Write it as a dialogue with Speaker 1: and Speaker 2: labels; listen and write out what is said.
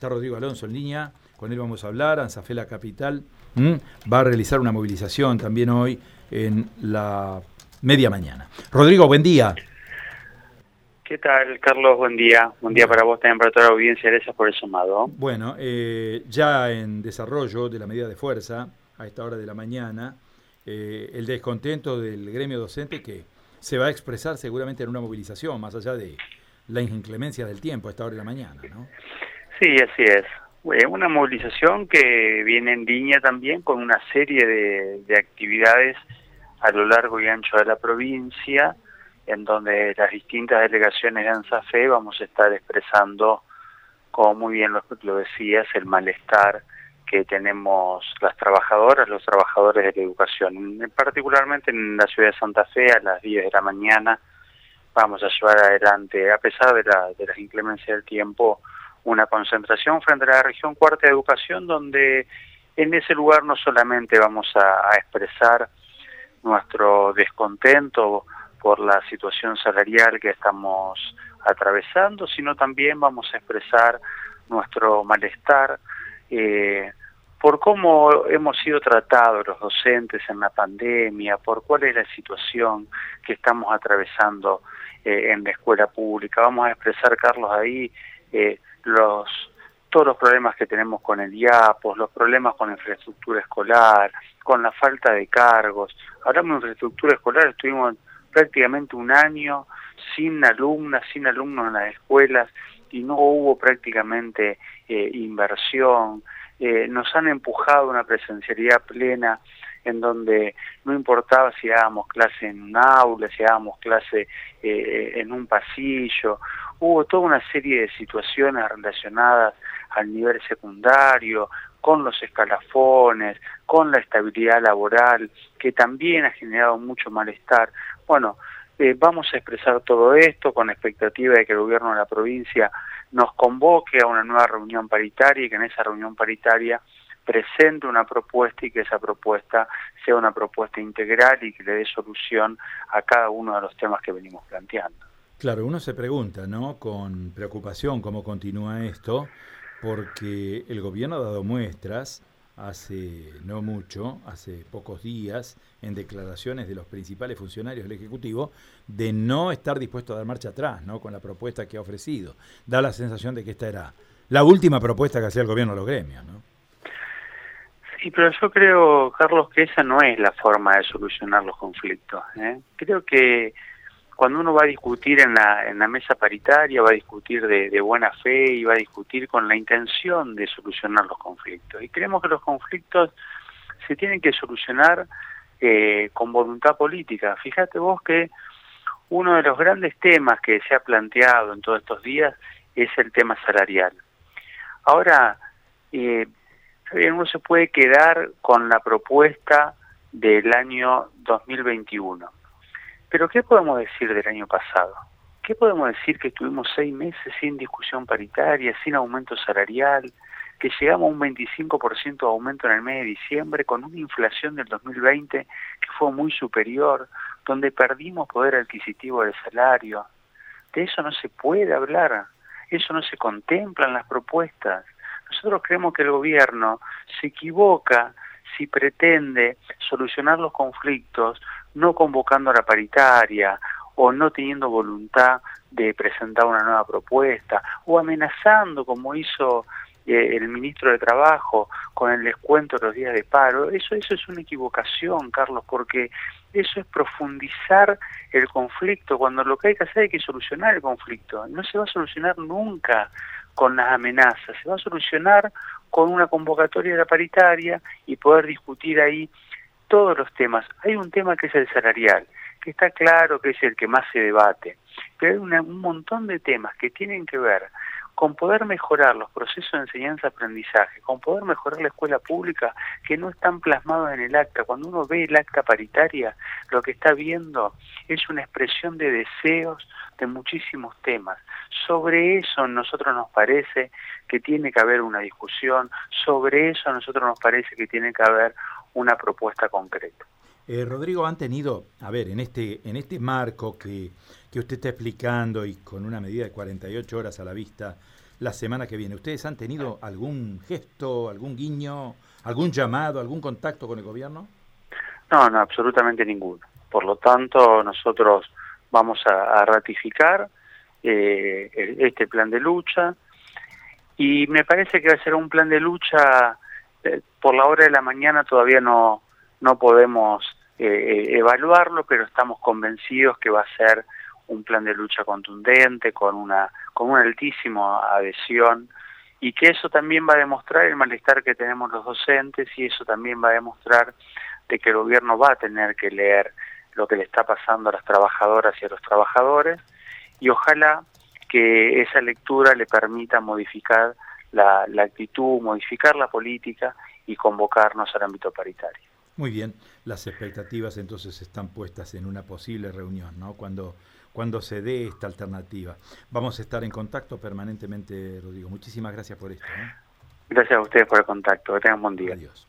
Speaker 1: Está Rodrigo Alonso en línea, con él vamos a hablar. Anzafela Capital va a realizar una movilización también hoy en la media mañana. Rodrigo, buen día.
Speaker 2: ¿Qué tal, Carlos? Buen día. Buen día para vos también, para toda la audiencia. Gracias por el sumado.
Speaker 1: Bueno, eh, ya en desarrollo de la medida de fuerza, a esta hora de la mañana, eh, el descontento del gremio docente que se va a expresar seguramente en una movilización, más allá de la inclemencia del tiempo a esta hora de la mañana, ¿no?
Speaker 2: Sí, así es. Una movilización que viene en línea también con una serie de, de actividades a lo largo y ancho de la provincia, en donde las distintas delegaciones de ANSAFE vamos a estar expresando, como muy bien lo, lo decías, el malestar que tenemos las trabajadoras, los trabajadores de la educación. Particularmente en la ciudad de Santa Fe, a las 10 de la mañana, vamos a llevar adelante, a pesar de, la, de las inclemencias del tiempo, una concentración frente a la región cuarta de educación, donde en ese lugar no solamente vamos a, expresar nuestro descontento por la situación salarial que estamos atravesando, sino también vamos a expresar nuestro malestar eh, por cómo hemos sido tratados los docentes en la pandemia, por cuál es la situación que estamos atravesando eh, en la escuela pública. Vamos a expresar, Carlos, ahí eh, los todos los problemas que tenemos con el IAPOS, los problemas con la infraestructura escolar, con la falta de cargos. Hablamos de infraestructura escolar, estuvimos prácticamente un año sin alumnas, sin alumnos en las escuelas y no hubo prácticamente eh, inversión. Eh, nos han empujado una presencialidad plena en donde no importaba si dábamos clase en un aula, si dábamos clase eh, en un pasillo, hubo toda una serie de situaciones relacionadas al nivel secundario, con los escalafones, con la estabilidad laboral, que también ha generado mucho malestar. Bueno, eh, vamos a expresar todo esto con expectativa de que el gobierno de la provincia nos convoque a una nueva reunión paritaria y que en esa reunión paritaria presente una propuesta y que esa propuesta sea una propuesta integral y que le dé solución a cada uno de los temas que venimos planteando.
Speaker 1: Claro, uno se pregunta, ¿no? Con preocupación cómo continúa esto, porque el gobierno ha dado muestras hace no mucho, hace pocos días, en declaraciones de los principales funcionarios del Ejecutivo, de no estar dispuesto a dar marcha atrás ¿no? con la propuesta que ha ofrecido. Da la sensación de que esta era la última propuesta que hacía el gobierno a los gremios. ¿no?
Speaker 2: Sí, pero yo creo, Carlos, que esa no es la forma de solucionar los conflictos. ¿eh? Creo que cuando uno va a discutir en la, en la mesa paritaria, va a discutir de, buena fe y va a discutir con la intención de solucionar los conflictos. Y creemos que los conflictos se tienen que solucionar eh, con voluntad política. Fíjate vos que uno de los grandes temas que se ha planteado en todos estos días es el tema salarial. Ahora, eh, uno se puede quedar con la propuesta del año 2021 pero ¿qué podemos decir del año pasado? ¿Qué podemos decir que estuvimos seis meses sin discusión paritaria, sin aumento salarial, que llegamos a un 25% de aumento en el mes de diciembre con una inflación del 2020 que fue muy superior, donde perdimos poder adquisitivo del salario? De eso no se puede hablar, eso no se contempla en las propuestas. Nosotros creemos que el gobierno se equivoca si pretende solucionar los conflictos no convocando a la paritaria o no teniendo voluntad de presentar una nueva propuesta o amenazando como hizo eh, el ministro de Trabajo con el descuento de los días de paro, eso, eso es una equivocación, Carlos, porque eso es profundizar el conflicto, cuando lo que hay que hacer es que solucionar el conflicto. No se va a solucionar nunca con las amenazas, se va a solucionar con una convocatoria de la paritaria y poder discutir ahí todos los temas. Hay un tema que es el salarial, que está claro que es el que más se debate, pero hay un montón de temas que tienen que ver con poder mejorar los procesos de enseñanza-aprendizaje, con poder mejorar la escuela pública, que no están plasmados en el acta. Cuando uno ve el acta paritaria, lo que está viendo es una expresión de deseos de muchísimos temas. Sobre eso nosotros nos parece que tiene que haber una discusión, sobre eso a nosotros nos parece que tiene que haber una propuesta concreta.
Speaker 1: Eh, Rodrigo, han tenido, a ver, en este, en este marco que, que usted está explicando y con una medida de 48 horas a la vista la semana que viene. ¿Ustedes han tenido algún gesto, algún guiño, algún llamado, algún contacto con el gobierno?
Speaker 2: No, no, absolutamente ninguno. Por lo tanto, nosotros vamos a, ratificar eh, este plan de lucha y me parece que va a ser un plan de lucha eh, por la hora de la mañana todavía no no podemos eh, evaluarlo pero estamos convencidos que va a ser un plan de lucha contundente con una con una altísima adhesión y que eso también va a demostrar el malestar que tenemos los docentes y eso también va a demostrar de que el gobierno va a tener que leer lo que le está pasando a las trabajadoras y a los trabajadores y ojalá que esa lectura le permita modificar la, actitud, modificar la política y convocarnos al ámbito paritario.
Speaker 1: Muy bien, las expectativas entonces están puestas en una posible reunión, ¿no? Cuando, cuando se dé esta alternativa. Vamos a estar en contacto permanentemente, Rodrigo. Muchísimas gracias por esto.
Speaker 2: Gracias a ustedes por el contacto. Que tengan buen día.
Speaker 1: Adiós.